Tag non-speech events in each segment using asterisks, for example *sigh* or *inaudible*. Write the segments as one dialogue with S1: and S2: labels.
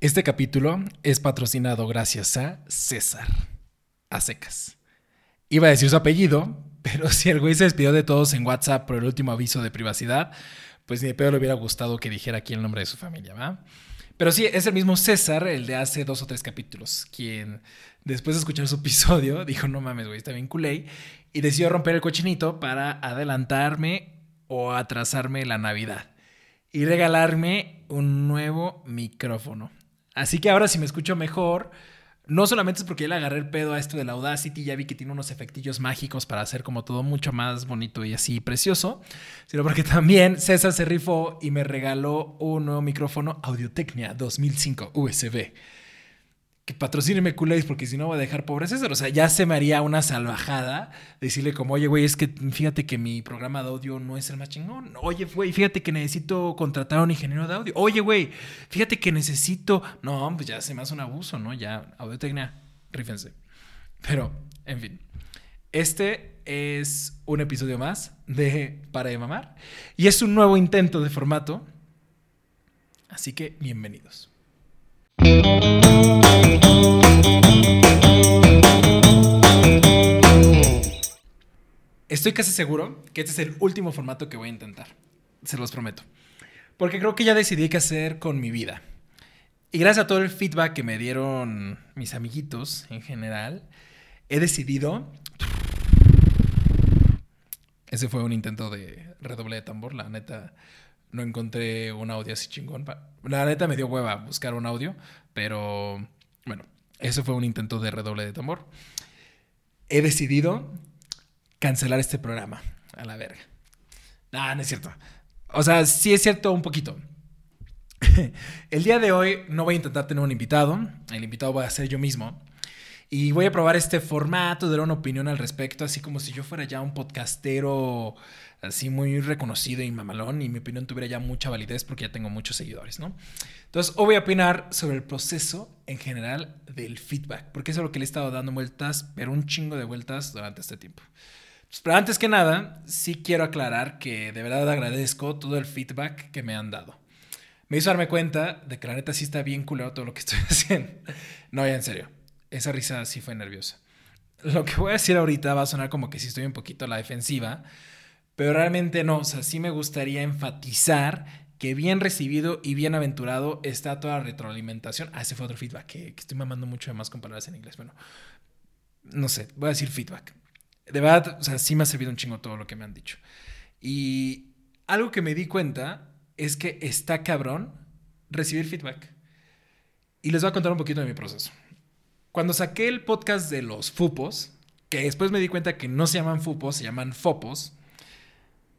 S1: Este capítulo es patrocinado gracias a César, a secas. Iba a decir su apellido, *laughs* pero si el güey se despidió de todos en WhatsApp por el último aviso de privacidad, pues ni de pedo le hubiera gustado que dijera aquí el nombre de su familia, ¿va? Pero sí, es el mismo César, el de hace dos o tres capítulos, quien después de escuchar su episodio *laughs* dijo, no mames, güey, está bien culé, y decidió romper el cochinito para adelantarme o atrasarme la Navidad y regalarme un nuevo micrófono. Así que ahora si me escucho mejor, no solamente es porque ya le agarré el pedo a esto de la Audacity, ya vi que tiene unos efectillos mágicos para hacer como todo mucho más bonito y así precioso, sino porque también César se rifó y me regaló un nuevo micrófono Audiotecnia 2005 USB que patrocíneme culés porque si no voy a dejar pobre César. O sea, ya se me haría una salvajada decirle como, oye, güey, es que fíjate que mi programa de audio no es el más chingón. Oye, güey, fíjate que necesito contratar a un ingeniero de audio. Oye, güey, fíjate que necesito... No, pues ya se me hace un abuso, ¿no? Ya, audiotecnia, rífense. Pero, en fin. Este es un episodio más de Para de Mamar. Y es un nuevo intento de formato. Así que, bienvenidos. Estoy casi seguro que este es el último formato que voy a intentar. Se los prometo. Porque creo que ya decidí qué hacer con mi vida. Y gracias a todo el feedback que me dieron mis amiguitos en general, he decidido... Ese fue un intento de redoble de tambor, la neta no encontré un audio así chingón. La neta me dio hueva buscar un audio, pero bueno, ese fue un intento de redoble de tambor. He decidido cancelar este programa. A la verga. No, no es cierto. O sea, sí es cierto un poquito. *laughs* El día de hoy no voy a intentar tener un invitado. El invitado voy a ser yo mismo. Y voy a probar este formato, dar una opinión al respecto, así como si yo fuera ya un podcastero así muy reconocido y mamalón y mi opinión tuviera ya mucha validez porque ya tengo muchos seguidores, ¿no? Entonces, hoy voy a opinar sobre el proceso en general del feedback, porque eso es lo que le he estado dando vueltas, pero un chingo de vueltas durante este tiempo. pero antes que nada, sí quiero aclarar que de verdad agradezco todo el feedback que me han dado. Me hizo darme cuenta de que la neta sí está bien culero todo lo que estoy *laughs* haciendo. No, ya en serio esa risa sí fue nerviosa. Lo que voy a decir ahorita va a sonar como que sí estoy un poquito a la defensiva, pero realmente no, o sea, sí me gustaría enfatizar que bien recibido y bien aventurado está toda la retroalimentación. Ah, ese fue otro feedback, que, estoy mamando mucho de más con palabras en inglés. Bueno, no sé, voy a decir feedback. De verdad, o sea, sí me ha servido un chingo todo lo que me han dicho. Y algo que me di cuenta es que está cabrón recibir feedback. Y les voy a contar un poquito de mi proceso. Cuando saqué el podcast de los Fupos, que después me di cuenta que no se llaman Fupos, se llaman Fopos,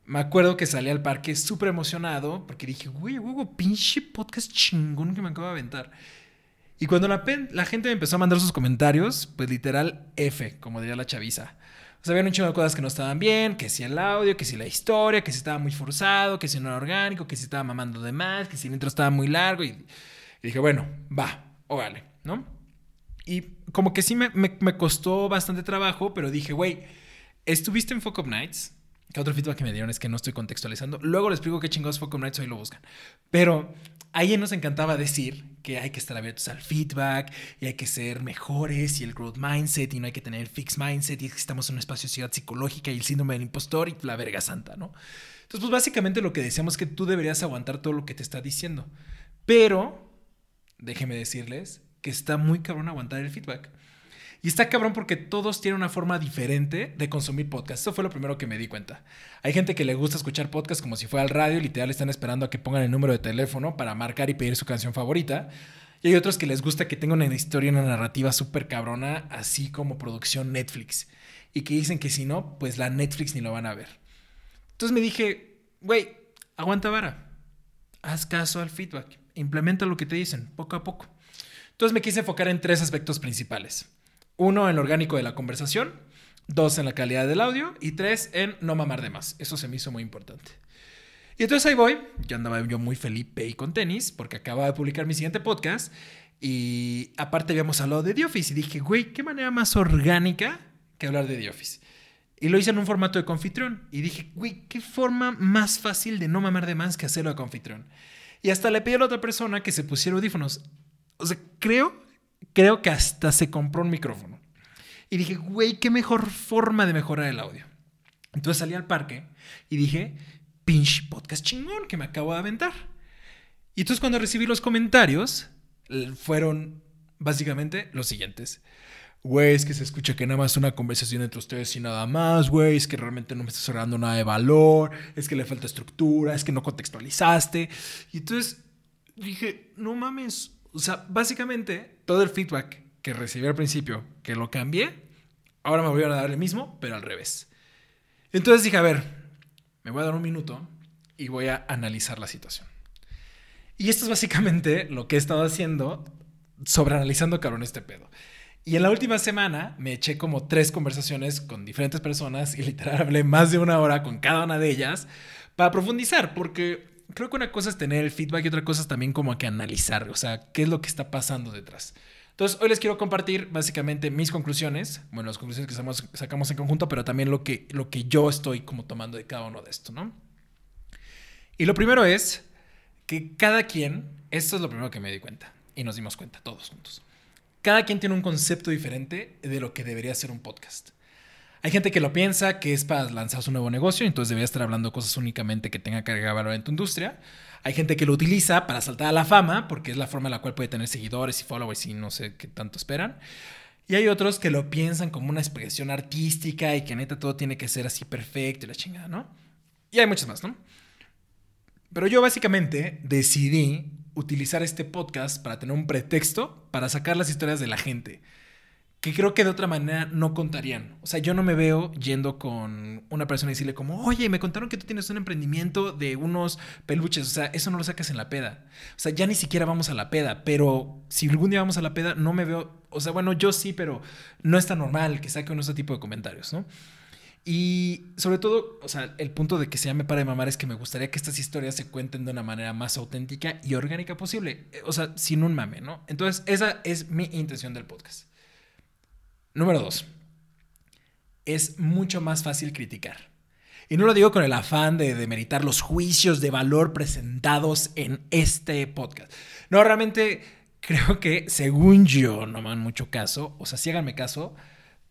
S1: me acuerdo que salí al parque súper emocionado porque dije, güey, güey, pinche podcast chingón que me acabo de aventar. Y cuando la, gente me empezó a mandar sus comentarios, pues literal F, como diría la chaviza. O sea, había un chingo de cosas que no estaban bien, que si el audio, que si la historia, que si estaba muy forzado, que si no era orgánico, que si estaba mamando de más, que si el intro estaba muy largo. Y, y dije, bueno, va, órale, ¿no? Y como que sí me, me, costó bastante trabajo, pero dije, güey, ¿estuviste en Focus Nights? Que otro feedback que me dieron es que no estoy contextualizando. Luego les explico qué chingados Focus Nights, hoy lo buscan. Pero ahí nos encantaba decir que hay que estar abiertos al feedback y hay que ser mejores y el growth mindset y no hay que tener el fixed mindset y que estamos en un espacio de ciudad psicológica y el síndrome del impostor y la verga santa, ¿no? Entonces, pues básicamente lo que decíamos es que tú deberías aguantar todo lo que te está diciendo. Pero, déjeme decirles que está muy cabrón aguantar el feedback. Y está cabrón porque todos tienen una forma diferente de consumir podcast. Eso fue lo primero que me di cuenta. Hay gente que le gusta escuchar podcast como si fuera al radio literal están esperando a que pongan el número de teléfono para marcar y pedir su canción favorita. Y hay otros que les gusta que tenga una historia, una narrativa súper cabrona, así como producción Netflix. Y que dicen que si no, pues la Netflix ni lo van a ver. Entonces me dije, güey, aguanta vara. Haz caso al feedback. Implementa lo que te dicen, poco a poco. Entonces me quise enfocar en tres aspectos principales. Uno, en lo orgánico de la conversación. Dos, en la calidad del audio. Y tres, en no mamar de más. Eso se me hizo muy importante. Y entonces ahí voy. Ya andaba yo muy feliz y con tenis porque acababa de publicar mi siguiente podcast. Y aparte habíamos hablado de The Office. Y dije, güey, qué manera más orgánica que hablar de The Office. Y lo hice en un formato de confitrión. Y dije, güey, qué forma más fácil de no mamar de más que hacerlo de confitrión. Y hasta le pedí a la otra persona que se pusiera audífonos O sea, creo, creo que hasta se compró un micrófono. Y dije, güey, qué mejor forma de mejorar el audio. Entonces salí al parque y dije, pinche podcast chingón que me acabo de aventar. Y entonces cuando recibí los comentarios, fueron básicamente los siguientes. Güey, es que se escucha que nada más una conversación entre ustedes y nada más, güey, es que realmente no me estás agregando nada de valor, es que le falta estructura, es que no contextualizaste. Y entonces dije, no mames, o sea, básicamente todo el feedback que recibí al principio, que lo cambié, ahora me voy a dar el mismo, pero al revés. Entonces dije, a ver, me voy a dar un minuto y voy a analizar la situación. Y esto es básicamente lo que he estado haciendo sobre analizando cabrón este pedo. Y en la última semana me eché como tres conversaciones con diferentes personas y literal hablé más de una hora con cada una de ellas para profundizar, porque creo que una cosa es tener el feedback y otra cosa es también como que analizar, o sea, qué es lo que está pasando detrás. Entonces, hoy les quiero compartir básicamente mis conclusiones, bueno, las conclusiones que sacamos, en conjunto, pero también lo que, lo que yo estoy como tomando de cada uno de esto, ¿no? Y lo primero es que cada quien, esto es lo primero que me di cuenta, y nos dimos cuenta todos juntos, cada quien tiene un concepto diferente de lo que debería ser un podcast. Hay gente que lo piensa que es para lanzar su nuevo negocio, entonces debería estar hablando cosas únicamente que tenga que agregar valor en tu industria. Hay gente que lo utiliza para saltar a la fama, porque es la forma en la cual puede tener seguidores y followers y no sé qué tanto esperan. Y hay otros que lo piensan como una expresión artística y que neta todo tiene que ser así perfecto y la chingada, ¿no? Y hay muchos más, ¿no? Pero yo básicamente decidí utilizar este podcast para tener un pretexto para sacar las historias de la gente que creo que de otra manera no contarían. O sea, yo no me veo yendo con una persona y decirle como, oye, me contaron que tú tienes un emprendimiento de unos peluches. O sea, eso no lo sacas en la peda. O sea, ya ni siquiera vamos a la peda, pero si algún día vamos a la peda, no me veo, o sea, bueno, yo sí, pero no es tan normal que saque uno ese tipo de comentarios, ¿no? Y sobre todo, o sea, el punto de que se llame para de mamar es que me gustaría que estas historias se cuenten de una manera más auténtica y orgánica posible. O sea, sin un mame, ¿no? Entonces, esa es mi intención del podcast. Número dos, es mucho más fácil criticar. Y no lo digo con el afán de demeritar los juicios de valor presentados en este podcast. No, realmente creo que, según yo, no me dan mucho caso, o sea, sí háganme caso,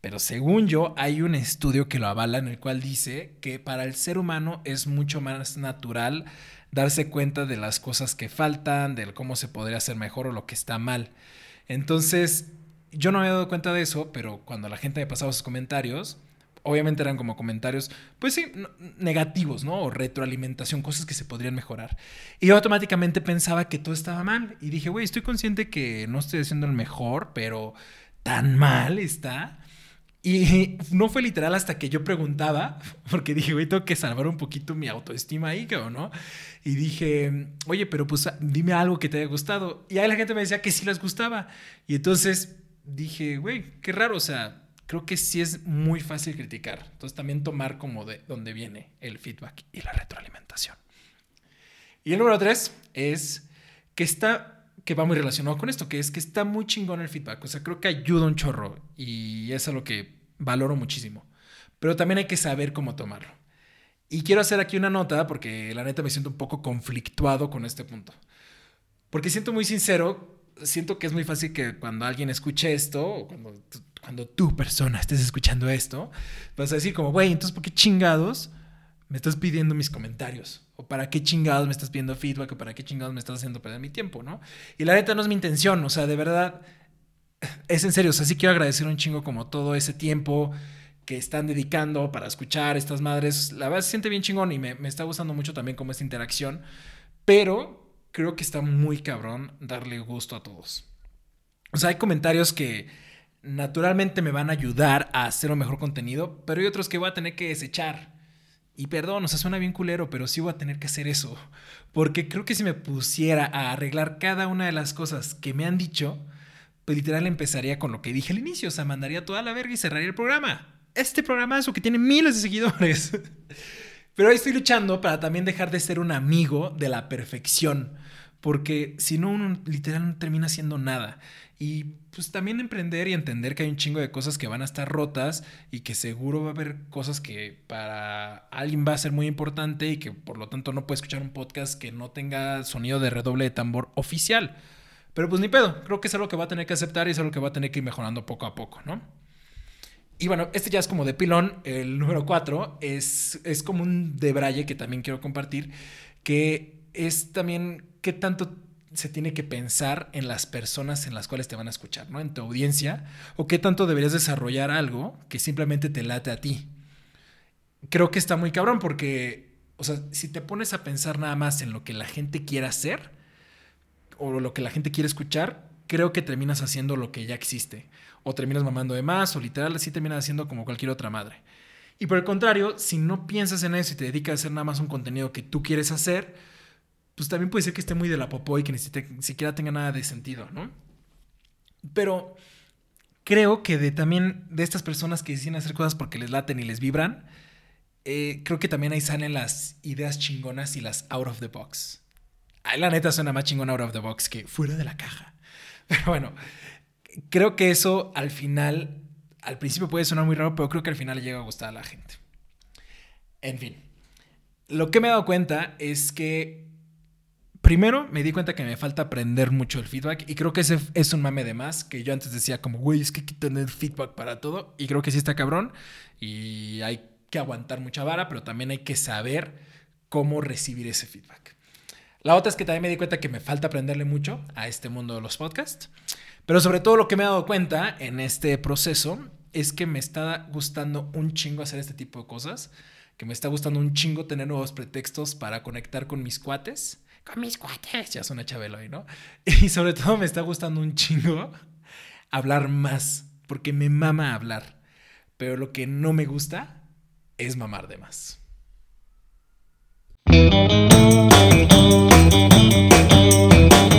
S1: pero según yo, hay un estudio que lo avala en el cual dice que para el ser humano es mucho más natural darse cuenta de las cosas que faltan, de cómo se podría hacer mejor o lo que está mal. Entonces, yo no me había dado cuenta de eso, pero cuando la gente me pasaba sus comentarios, obviamente eran como comentarios, pues sí, negativos, ¿no? O retroalimentación, cosas que se podrían mejorar. Y yo automáticamente pensaba que todo estaba mal. Y dije, güey, estoy consciente que no estoy haciendo el mejor, pero tan mal está. Y *laughs* no fue literal hasta que yo preguntaba, *laughs* porque dije, güey, tengo que salvar un poquito mi autoestima ahí, ¿no? Y dije, oye, pero pues dime algo que te haya gustado. Y ahí la gente me decía que sí les gustaba. Y entonces dije, güey, qué raro, o sea, creo que sí es muy fácil criticar. Entonces también tomar como de dónde viene el feedback y la retroalimentación. Y el número tres es que está, que va muy relacionado con esto, que es que está muy chingón el feedback. O sea, creo que ayuda un chorro y es lo que valoro muchísimo. Pero también hay que saber cómo tomarlo. Y quiero hacer aquí una nota porque la neta me siento un poco conflictuado con este punto. Porque siento muy sincero siento que es muy fácil que cuando alguien escuche esto, o cuando, cuando tú, persona, estés escuchando esto, vas a decir como, güey, entonces, ¿por qué chingados me estás pidiendo mis comentarios? ¿O para qué chingados me estás pidiendo feedback? ¿O para qué chingados me estás haciendo perder mi tiempo, no? Y la neta no es mi intención, o sea, de verdad, es en serio, o sea, sí quiero agradecer un chingo como todo ese tiempo que están dedicando para escuchar estas madres. La verdad se siente bien chingón y me, me está gustando mucho también como esta interacción, pero creo que está muy cabrón darle gusto a todos. O sea, hay comentarios que naturalmente me van a ayudar a hacer un mejor contenido, pero hay otros que voy a tener que desechar. Y perdón, o sea, suena bien culero, pero sí voy a tener que hacer eso. Porque creo que si me pusiera a arreglar cada una de las cosas que me han dicho, pues literal empezaría con lo que dije al inicio, o sea, mandaría toda la verga y cerraría el programa. Este programazo que tiene miles de seguidores. *laughs* Pero ahí estoy luchando para también dejar de ser un amigo de la perfección. Porque si no, uno literal no termina haciendo nada. Y pues también emprender y entender que hay un chingo de cosas que van a estar rotas y que seguro va a haber cosas que para alguien va a ser muy importante y que por lo tanto no puede escuchar un podcast que no tenga sonido de redoble de tambor oficial. Pero pues ni pedo, creo que es algo que va a tener que aceptar y es algo que va a tener que ir mejorando poco a poco, ¿no? Y bueno, este ya es como de pilón. El número 4 es, es como un debraye que también quiero compartir, que es también qué tanto se tiene que pensar en las personas en las cuales te van a escuchar, ¿no? En tu audiencia, o qué tanto deberías desarrollar algo que simplemente te late a ti. Creo que está muy cabrón porque, o sea, si te pones a pensar nada más en lo que la gente quiere hacer o lo que la gente quiere escuchar, creo que terminas haciendo lo que ya existe. O terminas mamando de más, o literal así terminas haciendo como cualquier otra madre. Y por el contrario, si no piensas en eso y te dedicas a hacer nada más un contenido que tú quieres hacer, pues también puede ser que esté muy de la popó y que ni siquiera tenga nada de sentido, ¿no? Pero creo que de también de estas personas que deciden hacer cosas porque les laten y les vibran, eh, creo que también ahí salen las ideas chingonas y las out of the box. Ahí la neta suena más chingona out of the box que fuera de la caja. Pero bueno, creo que eso al final, al principio puede sonar muy raro, pero creo que al final llega a gustar a la gente. En fin, lo que me he dado cuenta es que Primero, me di cuenta que me falta aprender mucho el feedback y creo que ese es un mame de más, que yo antes decía como, güey, es que hay que tener feedback para todo y creo que sí está cabrón y hay que aguantar mucha vara, pero también hay que saber cómo recibir ese feedback. La otra es que también me di cuenta que me falta aprenderle mucho a este mundo de los podcasts, pero sobre todo lo que me he dado cuenta en este proceso es que me está gustando un chingo hacer este tipo de cosas, que me está gustando un chingo tener nuevos pretextos para conectar con mis cuates con mis cuates. Ya suena Chabelo ahí, ¿no? *laughs* Y sobre todo me está gustando un chingo hablar más, porque me mama hablar. Pero lo que no me gusta es mamar de más. Thank you.